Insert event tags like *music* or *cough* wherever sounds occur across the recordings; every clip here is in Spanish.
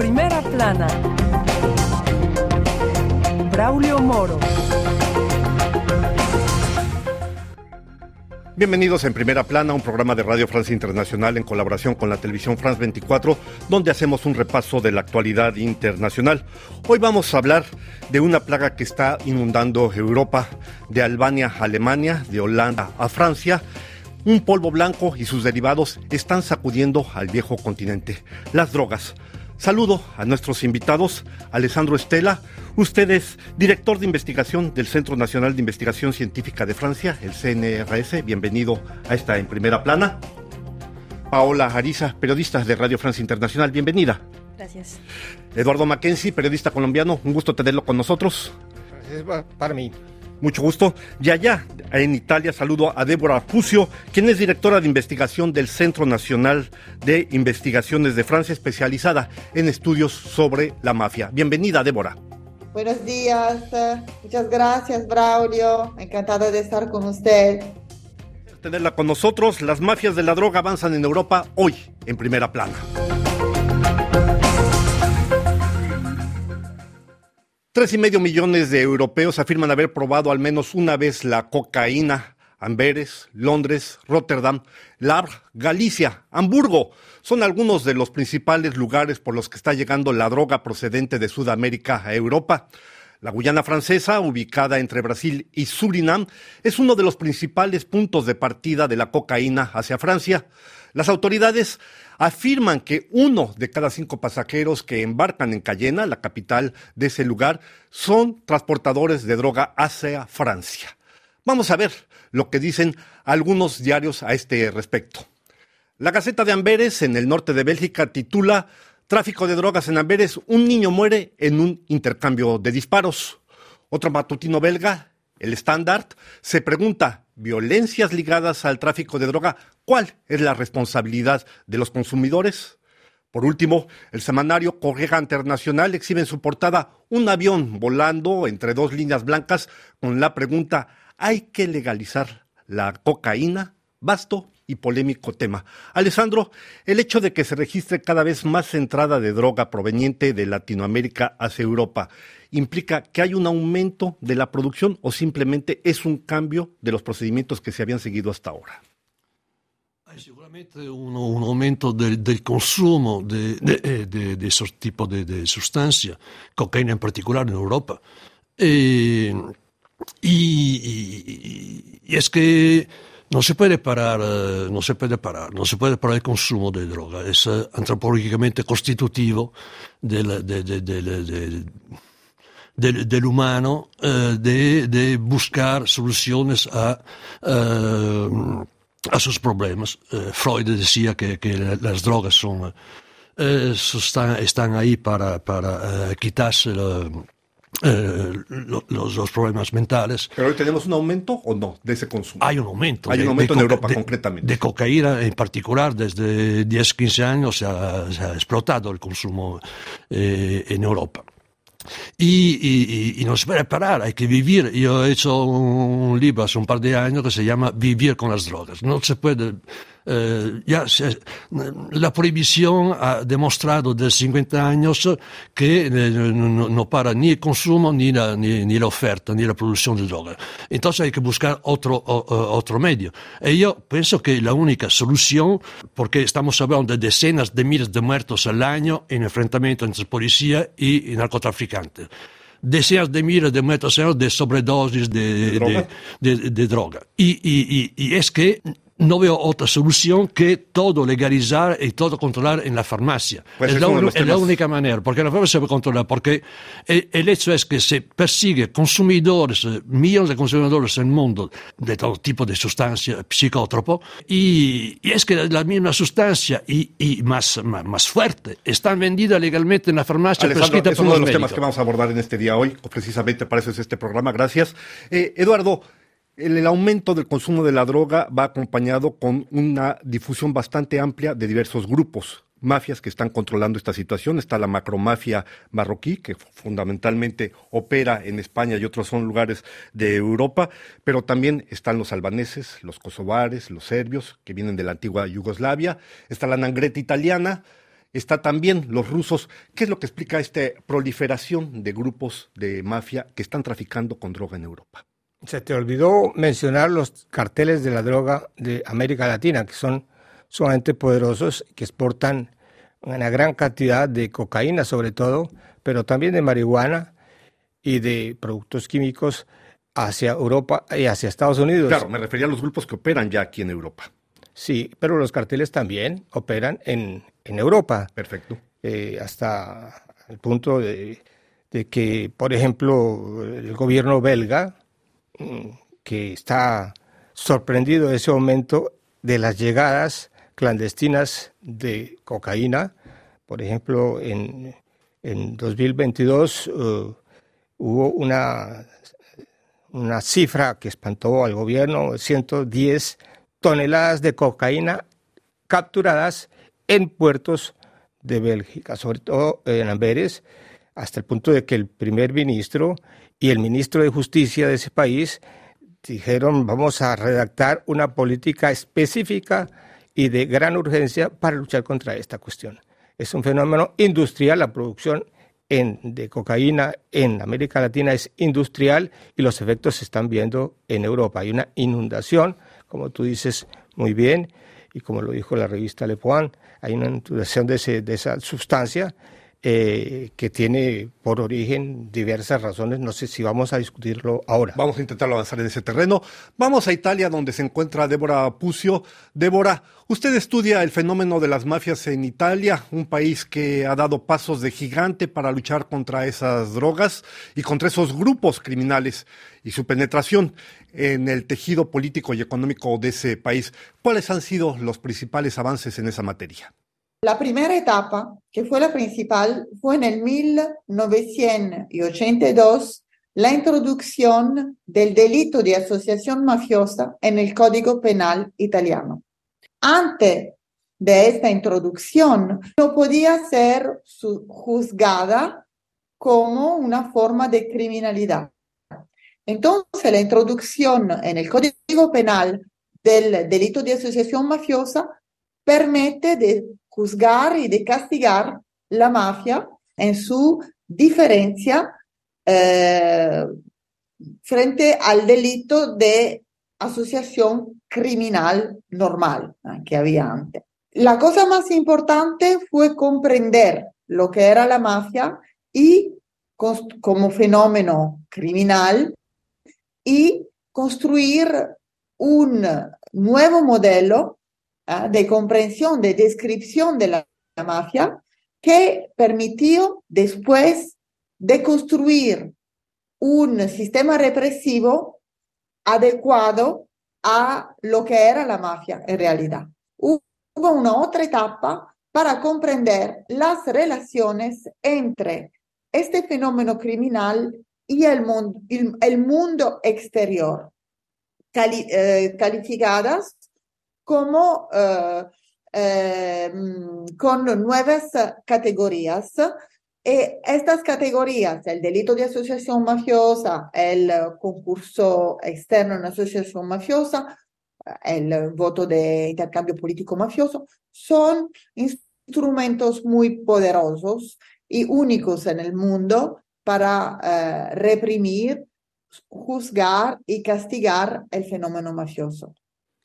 primera plana, Braulio Moro. Bienvenidos en Primera Plana, un programa de Radio Francia Internacional en colaboración con la televisión France 24, donde hacemos un repaso de la actualidad internacional. Hoy vamos a hablar de una plaga que está inundando Europa, de Albania a Alemania, de Holanda a Francia. Un polvo blanco y sus derivados están sacudiendo al viejo continente. Las drogas. Saludo a nuestros invitados, Alessandro Estela, usted es director de investigación del Centro Nacional de Investigación Científica de Francia, el CNRS, bienvenido a esta en primera plana. Paola Ariza, periodista de Radio Francia Internacional, bienvenida. Gracias. Eduardo Mackenzie, periodista colombiano, un gusto tenerlo con nosotros. Gracias para mí. Mucho gusto. Y allá, en Italia, saludo a Débora Pucio, quien es directora de investigación del Centro Nacional de Investigaciones de Francia, especializada en estudios sobre la mafia. Bienvenida, Débora. Buenos días. Muchas gracias, Braulio. Encantada de estar con usted. Tenerla con nosotros. Las mafias de la droga avanzan en Europa hoy, en primera plana. Tres y medio millones de europeos afirman haber probado al menos una vez la cocaína. Amberes, Londres, Rotterdam, Lar, Galicia, Hamburgo son algunos de los principales lugares por los que está llegando la droga procedente de Sudamérica a Europa. La Guyana francesa, ubicada entre Brasil y Surinam, es uno de los principales puntos de partida de la cocaína hacia Francia. Las autoridades afirman que uno de cada cinco pasajeros que embarcan en Cayena, la capital de ese lugar, son transportadores de droga hacia Francia. Vamos a ver lo que dicen algunos diarios a este respecto. La Gaceta de Amberes, en el norte de Bélgica, titula Tráfico de drogas en Amberes, un niño muere en un intercambio de disparos. Otro matutino belga, el Standard, se pregunta, ¿violencias ligadas al tráfico de droga ¿Cuál es la responsabilidad de los consumidores? Por último, el semanario Correga Internacional exhibe en su portada un avión volando entre dos líneas blancas con la pregunta ¿hay que legalizar la cocaína? Vasto polémico tema. Alessandro, el hecho de que se registre cada vez más entrada de droga proveniente de Latinoamérica hacia Europa implica que hay un aumento de la producción o simplemente es un cambio de los procedimientos que se habían seguido hasta ahora? Hai sicuramente un, aumento del, consumo de, de, esos tipos de, sustancias, cocaína en particular en Europa. Y, y, es que no se puede parar, no se puede parar, no se puede parar el consumo de droga, es antropológicamente constitutivo del, de, del, del, humano eh, de, de, buscar soluciones a eh, a sus problemas. Freud decía que, que, las drogas son, están, están, ahí para, para uh, lo, los, los, problemas mentales. ¿Pero hoy tenemos un aumento o no de ese consumo? Hay un aumento. Hay de, un aumento de, en Europa de, concretamente. De cocaína en particular, desde 10, 15 años se ha, se ha explotado el consumo eh, en Europa. Y, y, y, no se puede parar, hay que vivir. Yo he hecho un libro hace un par de años que se llama Vivir con las drogas. No se puede eh, ya se, la prohibición ha demostrado desde 50 años que eh, no, no, para ni el consumo, ni la, ni, ni la, oferta, ni la producción de droga. Entonces hay que buscar otro, otro medio. Y yo pienso que la única solución, porque estamos hablando de decenas de miles de muertos al año en enfrentamiento entre policía y narcotraficantes decenas de miles de muertos al año de sobredosis de, de droga. De, de, de droga. Y, y, y, es que no veo otra solución que todo legalizar y todo controlar en la farmacia. Pues es, la, es es, la, única manera, porque la farmacia se puede controlar, porque el, el, hecho es que se persigue consumidores, millones de consumidores en el mundo de todo tipo de sustancias psicótropo, y, y es que la misma sustancia y, y más, más, más, fuerte están vendidas legalmente en la farmacia Alejandro, es uno de los médicos. temas que vamos a abordar en este día hoy, precisamente para eso es este programa. Gracias. Eh, Eduardo, el, aumento del consumo de la droga va acompañado con una difusión bastante amplia de diversos grupos, mafias que están controlando esta situación. Está la macromafia marroquí, que fundamentalmente opera en España y otros son lugares de Europa, pero también están los albaneses, los kosovares, los serbios, que vienen de la antigua Yugoslavia. Está la nangreta italiana, está también los rusos. ¿Qué es lo que explica esta proliferación de grupos de mafia que están traficando con droga en Europa? Se te olvidó mencionar los carteles de la droga de América Latina, que son sumamente poderosos, que exportan una gran cantidad de cocaína sobre todo, pero también de marihuana y de productos químicos hacia Europa y hacia Estados Unidos. Claro, me refería a los grupos que operan ya aquí en Europa. Sí, pero los carteles también operan en, en Europa. Perfecto. Eh, hasta el punto de, de, que, por ejemplo, el gobierno belga, que está sorprendido en ese momento de las llegadas clandestinas de cocaína, por ejemplo, en, en 2022 uh, hubo una, una cifra que espantó al gobierno, 110 toneladas de cocaína capturadas en puertos de Bélgica, sobre todo en Amberes, hasta el punto de que el primer ministro y el ministro de Justicia de ese país dijeron vamos a redactar una política específica y de gran urgencia para luchar contra esta cuestión. Es un fenómeno industrial, la producción de cocaína en América Latina es industrial y los efectos se están viendo en Europa. Hay una inundación como tú dices muy bien, y como lo dijo la revista Le Point, hay una introducción de, de esa sustancia eh, que tiene por origen diversas razones. No sé si vamos a discutirlo ahora. Vamos a intentarlo avanzar en ese terreno. Vamos a Italia, donde se encuentra Débora Pucio. Débora, usted estudia el fenómeno de las mafias en Italia, un país que ha dado pasos de gigante para luchar contra esas drogas y contra esos grupos criminales y su penetración en el tejido político y económico de ese país. ¿Cuáles han sido los principales avances en esa materia? La primera etapa, que fue la principal, fue en el 1982 la introducción del delito de asociación mafiosa en el Código Penal italiano. Antes de esta introducción, no podía ser juzgada como una forma de criminalidad. Entonces, la introducción en el Código Penal del delito de asociación mafiosa permite de juzgar y de castigar la mafia en su diferencia eh, frente al delito de asociación criminal normal eh, que había antes. La cosa más importante fue comprender lo que era la mafia y como fenómeno criminal y construir un nuevo modelo ¿ah? de comprensión, de descripción de la, mafia que permitió después de construir un sistema represivo adecuado a lo que era la mafia en realidad. Hubo una otra etapa para comprender las relaciones entre este fenómeno criminal y el mundo, el, mundo exterior, eh, calificadas como eh, eh, con nuevas categorías. Y estas categorías, el delito de asociación mafiosa, el concurso externo en asociación mafiosa, el voto de intercambio político mafioso, son instrumentos muy poderosos y únicos en el mundo para eh, reprimir, juzgar y castigar el fenómeno mafioso.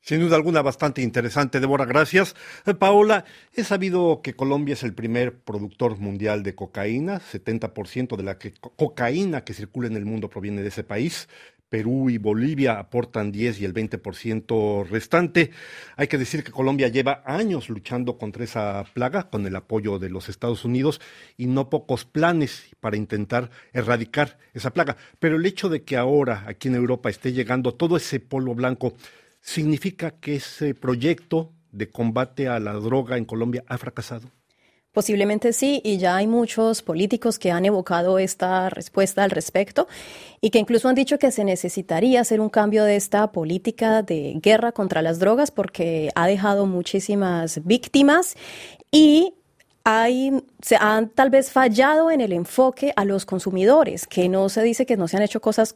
Sin duda alguna, bastante interesante, Débora, gracias. Eh, Paola, he sabido que Colombia es el primer productor mundial de cocaína, 70% de la cocaína que circula en el mundo proviene de ese país. Perú y Bolivia aportan 10 y el 20% restante. Hay que decir que Colombia lleva años luchando contra esa plaga con el apoyo de los Estados Unidos y no pocos planes para intentar erradicar esa plaga. Pero el hecho de que ahora aquí en Europa esté llegando todo ese polvo blanco significa que ese proyecto de combate a la droga en Colombia ha fracasado. Posiblemente sí, y ya hay muchos políticos que han evocado esta respuesta al respecto y que incluso han dicho que se necesitaría hacer un cambio de esta política de guerra contra las drogas porque ha dejado muchísimas víctimas y hay, se han tal vez fallado en el enfoque a los consumidores, que no se dice que no se han hecho cosas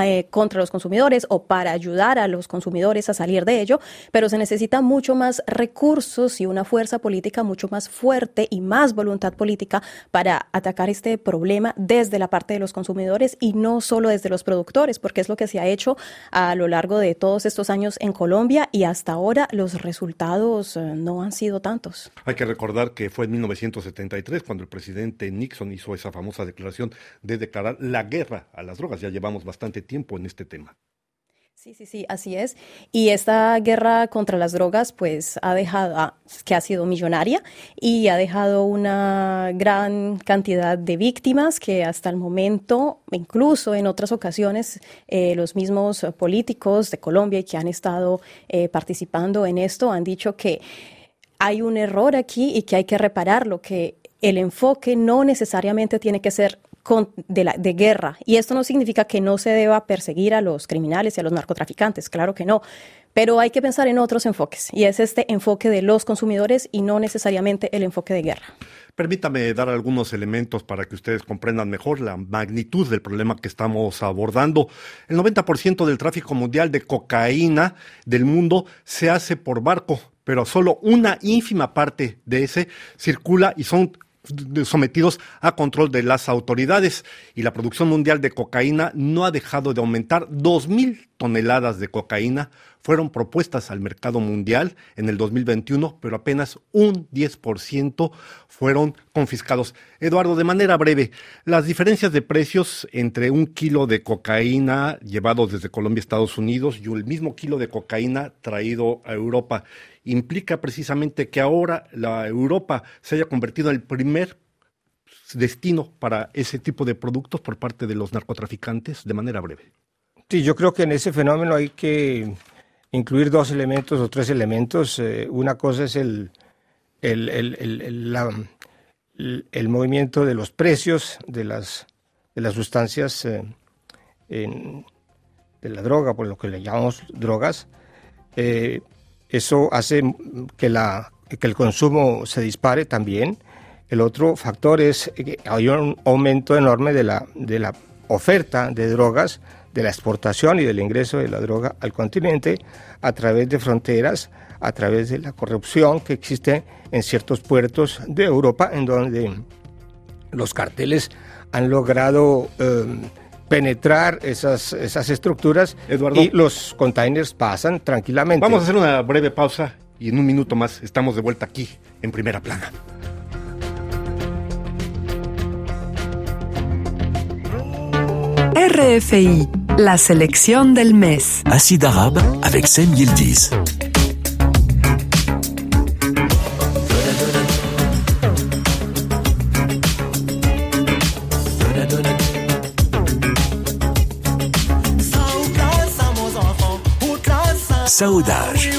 eh, contra los consumidores o para ayudar a los consumidores a salir de ello, pero se necesita mucho más recursos y una fuerza política mucho más fuerte y más voluntad política para atacar este problema desde la parte de los consumidores y no solo desde los productores, porque es lo que se ha hecho a lo largo de todos estos años en Colombia y hasta ahora los resultados eh, no han sido tantos. Hay que recordar que fue en 1973 cuando el presidente Nixon hizo esa famosa declaración de declarar la guerra a las drogas. Ya llevamos bastante tiempo en este tema. Sí, sí, sí, así es. Y esta guerra contra las drogas, pues, ha dejado, ah, que ha sido millonaria y ha dejado una gran cantidad de víctimas que hasta el momento, incluso en otras ocasiones, eh, los mismos políticos de Colombia que han estado eh, participando en esto han dicho que hay un error aquí y que hay que repararlo, que el enfoque no necesariamente tiene que ser de, de guerra. Y esto no significa que no se deba perseguir a los criminales y a los narcotraficantes, claro que no. Pero hay que pensar en otros enfoques, y es este enfoque de los consumidores y no necesariamente el enfoque de guerra. Permítame dar algunos elementos para que ustedes comprendan mejor la magnitud del problema que estamos abordando. El 90% del tráfico mundial de cocaína del mundo se hace por barco, pero solo una ínfima parte de ese circula y son sometidos a control de las autoridades y la producción mundial de cocaína no ha dejado de aumentar. Dos mil toneladas de cocaína fueron propuestas al mercado mundial en el 2021, pero apenas un 10% fueron confiscados. Eduardo, de manera breve, las diferencias de precios entre un kilo de cocaína llevado desde Colombia a Estados Unidos y el mismo kilo de cocaína traído a Europa implica precisamente que ahora la Europa se haya convertido en el primer destino para ese tipo de productos por parte de los narcotraficantes de manera breve. Sí, yo creo que en ese fenómeno hay que incluir dos elementos o tres elementos. Eh, una cosa es el, el, el, el, movimiento de los precios de las, de las sustancias eh, de la droga, por lo que le llamamos drogas. Eh, eso hace que, la, que el consumo se dispare también. El otro factor es que hay un aumento enorme de la, de la oferta de drogas de la exportación y del ingreso de la droga al continente a través de fronteras, a través de la corrupción que existe en ciertos puertos de Europa, en donde los carteles han logrado em, penetrar esas, esas estructuras y los containers pasan tranquilamente. Vamos a hacer una breve pausa y en un minuto más estamos de vuelta aquí en primera plana. RFI, la selección del mes. Acide arabe avec Sem Yildiz. Saudage.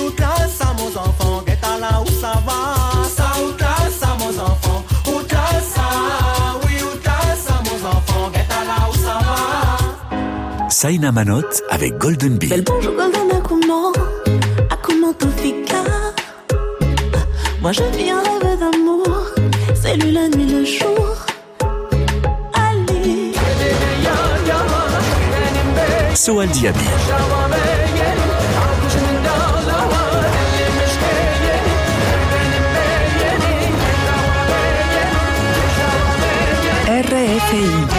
Saina Manot avec Golden Bee. Bonjour Golden, comment, comment tout Moi je vis un rêve d'amour, c'est lui la nuit, le jour. Allez. Soal Diaby. RFI.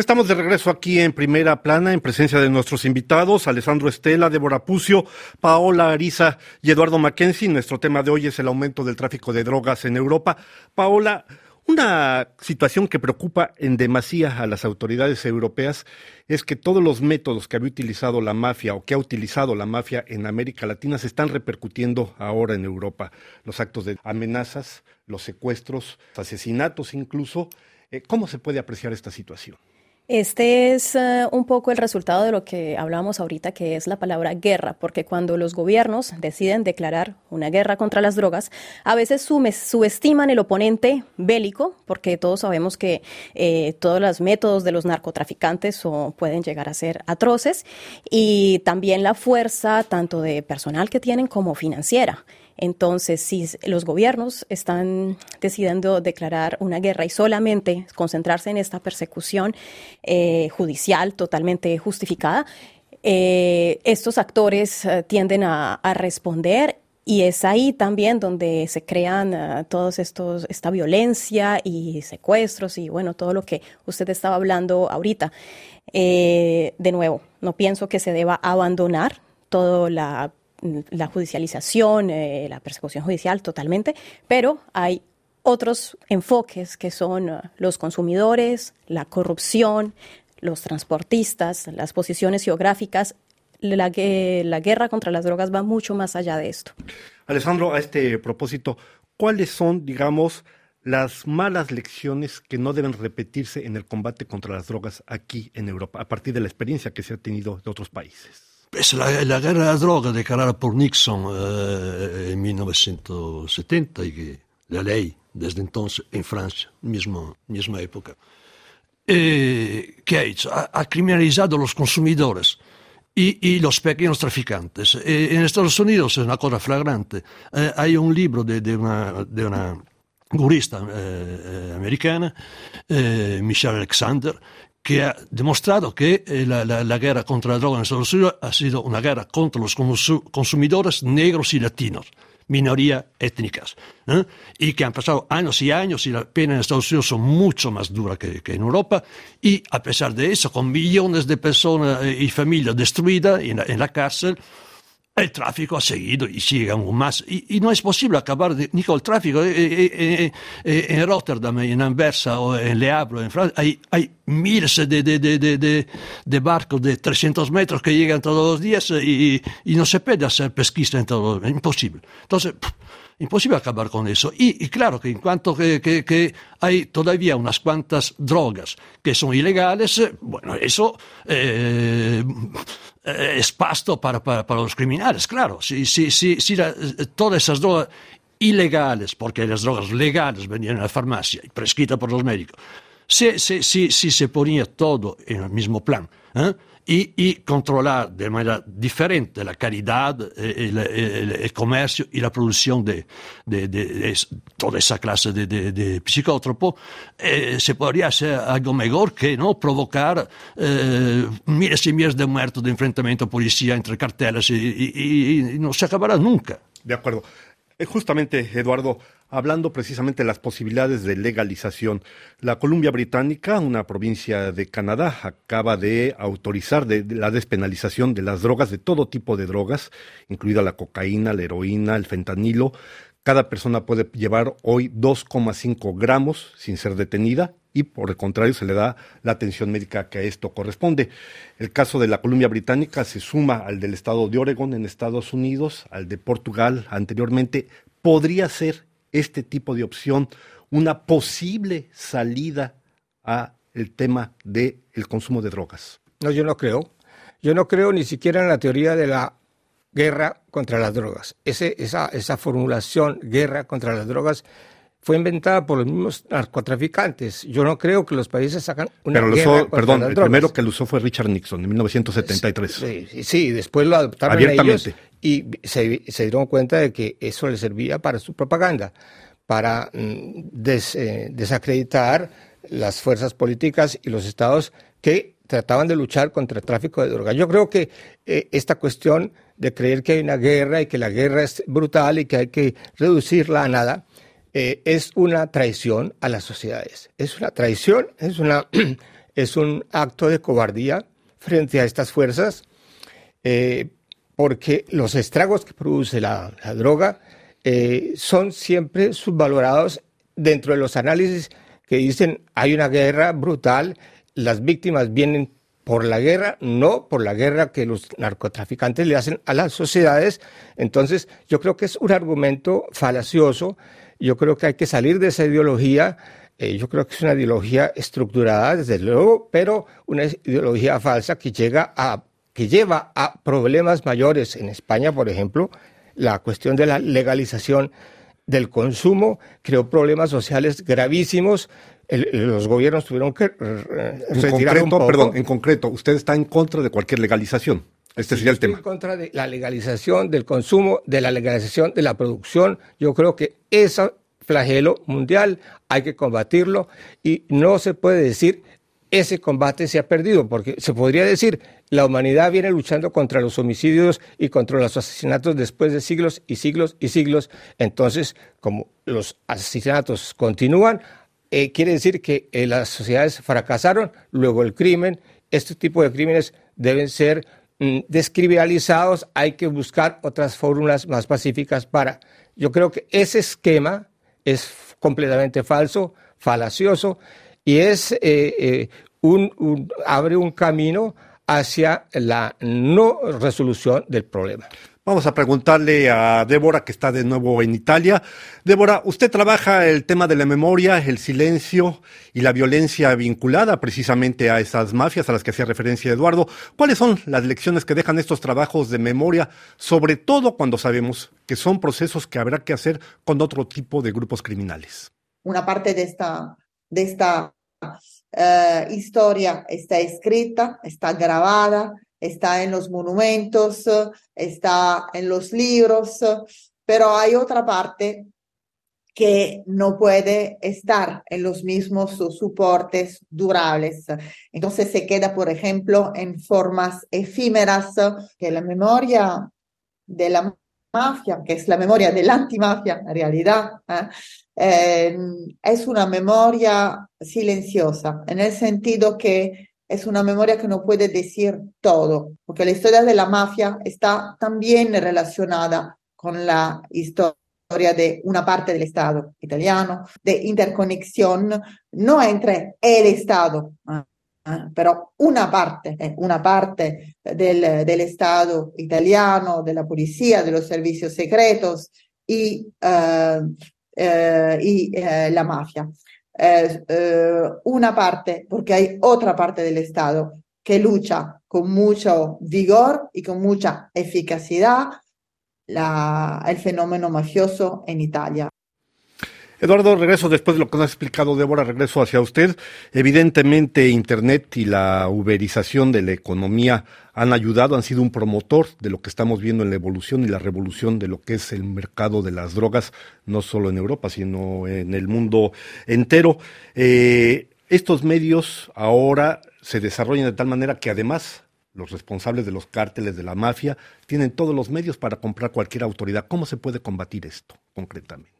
Estamos de regreso aquí en primera plana en presencia de nuestros invitados, Alessandro Estela, Débora Pucio, Paola Ariza y Eduardo Mackenzie. Nuestro tema de hoy es el aumento del tráfico de drogas en Europa. Paola, una situación que preocupa en demasía a las autoridades europeas es que todos los métodos que había utilizado la mafia o que ha utilizado la mafia en América Latina se están repercutiendo ahora en Europa. Los actos de amenazas, los secuestros, asesinatos incluso. Eh, ¿Cómo se puede apreciar esta situación? Este es eh, un poco el resultado de lo que hablamos ahorita, que es la palabra guerra, porque cuando los gobiernos deciden declarar una guerra contra las drogas, a veces subestiman el oponente bélico, porque todos sabemos que eh, todos los métodos de los narcotraficantes pueden llegar a ser atroces, y también la fuerza tanto de personal que tienen como financiera. Entonces, si los gobiernos están decidiendo declarar una guerra y solamente concentrarse en esta persecución eh, judicial totalmente justificada, eh, estos actores eh, tienden a, responder y es ahí también donde se crean uh, todos estos, esta violencia y secuestros y bueno, todo lo que usted estaba hablando ahorita. De nuevo, no pienso que se deba abandonar toda la, la judicialización, eh, la persecución judicial totalmente, pero hay otros enfoques que son uh, los consumidores, la corrupción, los transportistas, las posiciones geográficas la, la guerra contra las drogas va mucho más allá de esto. Alessandro, a este propósito, ¿cuáles son, digamos, las malas lecciones que no deben repetirse en el combate contra las drogas aquí en Europa, a partir de la experiencia que se ha tenido de otros países? Pues la, la guerra de las drogas declarada por Nixon eh, en 1970 y que la ley desde entonces en Francia, mismo, misma época. Eh, ¿Qué ha criminalizado a los consumidores y, y, los pequeños traficantes. Eh, en Estados Unidos es una cosa flagrante. Eh, hay un libro de, una, de una, jurista eh, americana, Michelle Alexander, que ha demostrado que la, la, la, guerra contra la droga en Estados Unidos ha sido una guerra contra los consumidores negros y latinos minorías étnicas, ¿eh? y que han pasado años y años y la pena en Estados Unidos son mucho más dura que, que en Europa, y a pesar de eso, con millones de personas y familias destruidas en la, en la cárcel, el tráfico ha seguido y sigue aún más. Y, no es posible acabar de, ni con el tráfico. Eh, eh, eh, en Rotterdam, en Anversa o en Le Havre, en Francia, hay, miles de, de, de, de, barcos de 300 metros que llegan todos los días y, no se puede hacer pesquista en todo. Es imposible. Entonces, imposible acabar con eso. Y, y claro que en cuanto que, que, que, hay todavía unas cuantas drogas que son ilegales, bueno, eso eh, es pasto para, para, para, los criminales, claro. Si, si, si, la, todas esas drogas ilegales, porque las drogas legales venían a la farmacia prescritas por los médicos, si se ponía todo en el mismo plan, ¿eh? Y, controlar de manera diferente la calidad, el, el, el comercio y la producción de, toda esa clase de, psicótropo, eh, se podría hacer algo mejor que no provocar eh, miles y miles de muertos de enfrentamiento policía entre carteles y, y, no se acabará nunca. De acuerdo. Eh, justamente, Eduardo, hablando precisamente de las posibilidades de legalización, la Columbia Británica, una provincia de Canadá, acaba de autorizar la despenalización de las drogas, de todo tipo de drogas, incluida la cocaína, la heroína, el fentanilo. Cada persona puede llevar hoy 2,5 gramos sin ser detenida y por el contrario se le da la atención médica que a esto corresponde. El caso de la Columbia Británica se suma al del estado de Oregon en Estados Unidos, al de Portugal anteriormente. ¿Podría ser este tipo de opción una posible salida a el tema del el consumo de drogas? No, yo no creo. Yo no creo ni siquiera en la teoría de la guerra contra las drogas. Esa, esa formulación, guerra contra las drogas, fue inventada por los mismos narcotraficantes. Yo no creo que los países sacan una Pero guerra usó, perdón, el primero que lo usó fue Richard Nixon en 1973. Sí, sí, sí después lo adoptaron ellos y se, se, dieron cuenta de que eso les servía para su propaganda, para mm, des, eh, desacreditar las fuerzas políticas y los estados que trataban de luchar contra el tráfico de drogas. Yo creo que eh, esta cuestión de creer que hay una guerra y que la guerra es brutal y que hay que reducirla a nada, eh, es una traición a las sociedades. Es una traición, es, una, *clears throat* es un acto de cobardía frente a estas fuerzas, eh, porque los estragos que produce la, droga eh, son siempre subvalorados dentro de los análisis que dicen hay una guerra brutal, las víctimas vienen por la guerra, no por la guerra que los narcotraficantes le hacen a las sociedades. Entonces, yo creo que es un argumento falacioso yo creo que hay que salir de esa ideología. Eh, yo creo que es una ideología estructurada, desde luego, pero una ideología falsa que llega a que lleva a problemas mayores. En España, por ejemplo, la cuestión de la legalización del consumo creó problemas sociales gravísimos. El, los gobiernos tuvieron que en retirar concreto, un poco. Perdón, en concreto, usted está en contra de cualquier legalización. Este sería el Estoy tema. en contra de la legalización del consumo, de la legalización de la producción. Yo creo que ese flagelo mundial hay que combatirlo y no se puede decir ese combate se ha perdido, porque se podría decir la humanidad viene luchando contra los homicidios y contra los asesinatos después de siglos y siglos y siglos. Entonces, como los asesinatos continúan, eh, quiere decir que eh, las sociedades fracasaron, luego el crimen, este tipo de crímenes deben ser descriminalizados, hay que buscar otras fórmulas más pacíficas para... Yo creo que ese esquema es completamente falso, falacioso, y es eh, eh, abre un camino hacia la no resolución del problema. Vamos a preguntarle a Débora, que está de nuevo en Italia. Débora, usted trabaja el tema de la memoria, el silencio y la violencia vinculada precisamente a esas mafias a las que hacía referencia Eduardo. ¿Cuáles son las lecciones que dejan estos trabajos de memoria, sobre todo cuando sabemos que son procesos que habrá que hacer con otro tipo de grupos criminales? Una parte de esta, de esta eh, historia está escrita, está grabada, está en los monumentos, está en los libros, pero hay otra parte que no puede estar en los mismos soportes durables. Entonces se queda, por ejemplo, en formas efímeras, que la memoria de la mafia, que es la memoria de la antimafia en realidad, ¿eh? Eh, es una memoria silenciosa, en el sentido que es una memoria que no puede decir todo, porque la historia de la mafia está también relacionada con la historia de una parte del Estado italiano, de interconexión, no entre el Estado, ¿eh? Ah, pero una parte, eh, una parte del, del Estado italiano, de la policía, de los servicios secretos y, eh, eh, la mafia. Eh, eh, una parte, porque hay otra parte del Estado que lucha con mucho vigor y con mucha eficacidad la, el fenómeno mafioso en Italia. Eduardo, regreso después de lo que nos ha explicado Débora, regreso hacia usted. Evidentemente, Internet y la uberización de la economía han ayudado, han sido un promotor de lo que estamos viendo en la evolución y la revolución de lo que es el mercado de las drogas, no solo en Europa, sino en el mundo entero. Eh, estos medios ahora se desarrollan de tal manera que además los responsables de los cárteles de la mafia tienen todos los medios para comprar cualquier autoridad. ¿Cómo se puede combatir esto concretamente?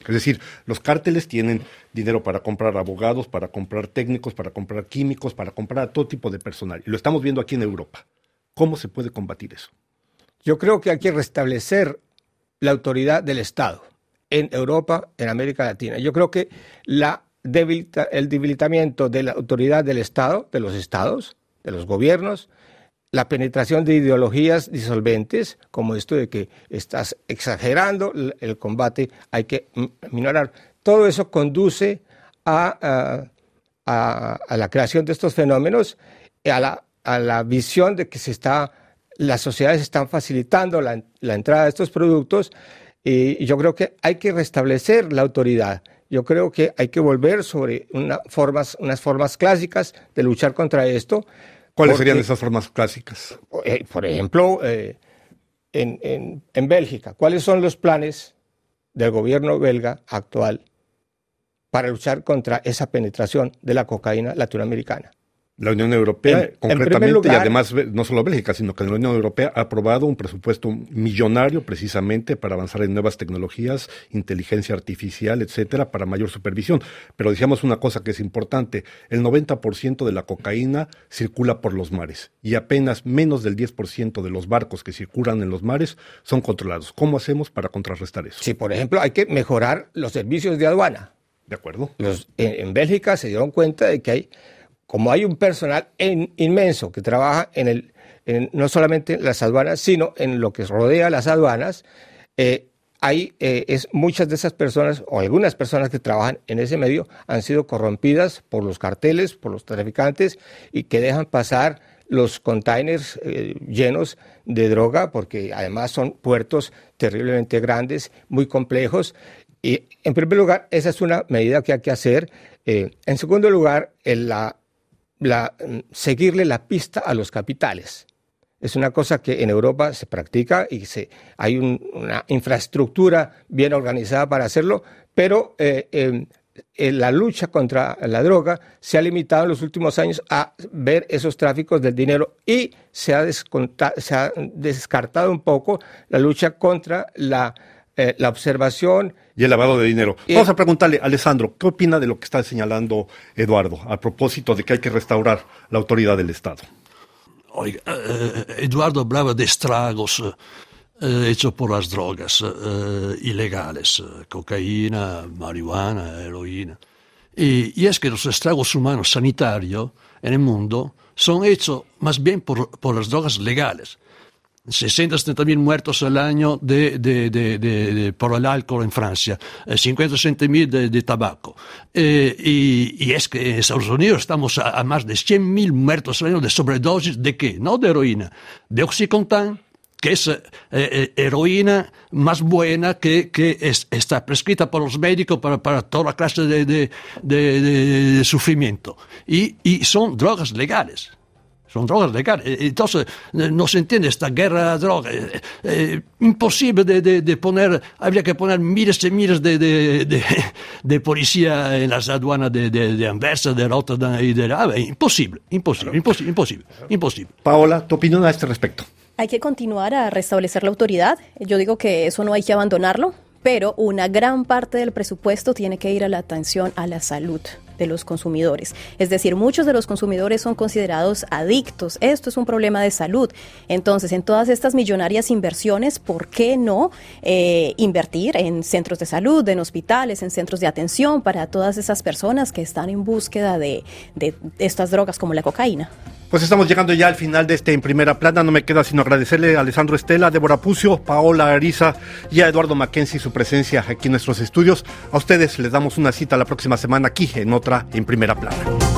Es decir, los cárteles tienen dinero para comprar abogados, para comprar técnicos, para comprar químicos, para comprar todo tipo de personal. Y lo estamos viendo aquí en Europa. ¿Cómo se puede combatir eso? Yo creo que hay que restablecer la autoridad del Estado en Europa, en América Latina. Yo creo que el debilitamiento de la autoridad del Estado, de los estados, de los gobiernos, la penetración de ideologías disolventes, como esto de que estás exagerando el, combate, hay que minorar. Todo eso conduce a, la creación de estos fenómenos, a la, a la visión de que se está, las sociedades están facilitando la, entrada de estos productos y yo creo que hay que restablecer la autoridad. Yo creo que hay que volver sobre unas formas clásicas de luchar contra esto. ¿Cuáles porque, serían esas formas clásicas? Eh, por ejemplo, eh, en, en, en, Bélgica, ¿cuáles son los planes del gobierno belga actual para luchar contra esa penetración de la cocaína latinoamericana? La Unión Europea, en, concretamente, en lugar, y además no solo Bélgica, sino que la Unión Europea ha aprobado un presupuesto millonario precisamente para avanzar en nuevas tecnologías, inteligencia artificial, etcétera, para mayor supervisión. Pero decíamos una cosa que es importante, el 90% de la cocaína circula por los mares y apenas menos del 10% de los barcos que circulan en los mares son controlados. ¿Cómo hacemos para contrarrestar eso? Sí, por ejemplo, hay que mejorar los servicios de aduana. De acuerdo. Los, en, en Bélgica se dieron cuenta de que hay como hay un personal en, inmenso que trabaja en el, no solamente en las aduanas, sino en lo que rodea las aduanas, eh, hay, eh, es, muchas de esas personas, o algunas personas que trabajan en ese medio, han sido corrompidas por los carteles, por los traficantes, y que dejan pasar los containers eh, llenos de droga, porque además son puertos terriblemente grandes, muy complejos. Y en primer lugar, esa es una medida que hay que hacer. en segundo lugar, en la la, seguirle la pista a los capitales. es una cosa que en Europa se practica y se, hay una infraestructura bien organizada para hacerlo, pero eh, em, la lucha contra la droga se ha limitado en los últimos años a ver esos tráficos del dinero y se ha, se ha descartado un poco la lucha contra la, eh, la observación. Y el lavado de dinero. Vamos a preguntarle, Alessandro, ¿qué opina de lo que está señalando Eduardo a propósito de que hay que restaurar la autoridad del Estado? Oiga, eh, Eduardo hablaba de estragos eh, hechos por las drogas eh, ilegales, cocaína, marihuana, heroína. Y, y, es que los estragos humanos sanitarios en el mundo son hechos más bien por, por las drogas legales. 60, 70 mil muertos al año de, por el alcohol en Francia, 50, 60 mil de, tabaco. Eh, y, es que en Estados Unidos estamos a, más de 100 mil muertos al año de sobredosis de qué? No de heroína, de Oxycontin, que es eh, eh, heroína más buena que, que es, está prescrita por los médicos para, para toda clase de, de, de sufrimiento. Y, y son drogas legales son drogas legales. Eh, entonces, eh, no se entiende esta guerra de drogas. Eh, imposible de, de, de, poner, habría que poner miles y miles de, de policía en las aduanas de, de, Anversa, de Rotterdam y de... Ah, imposible, imposible, imposible, imposible, imposible. Paola, ¿tu opinión a este respecto? Hay que continuar a restablecer la autoridad. Yo digo que eso no hay que abandonarlo, pero una gran parte del presupuesto tiene que ir a la atención a la salud de los consumidores. Es decir, muchos de los consumidores son considerados adictos. Esto es un problema de salud. Entonces, en todas estas millonarias inversiones, ¿por qué no eh, invertir en centros de salud, en hospitales, en centros de atención para todas esas personas que están en búsqueda de, de estas drogas como la cocaína? Pues estamos llegando ya al final de este En Primera Plana. No me queda sino agradecerle a Alessandro Estela, Débora Pucio, Paola Ariza y a Eduardo Mackenzie su presencia aquí en nuestros estudios. A ustedes les damos una cita la próxima semana aquí en otra En Primera Plana.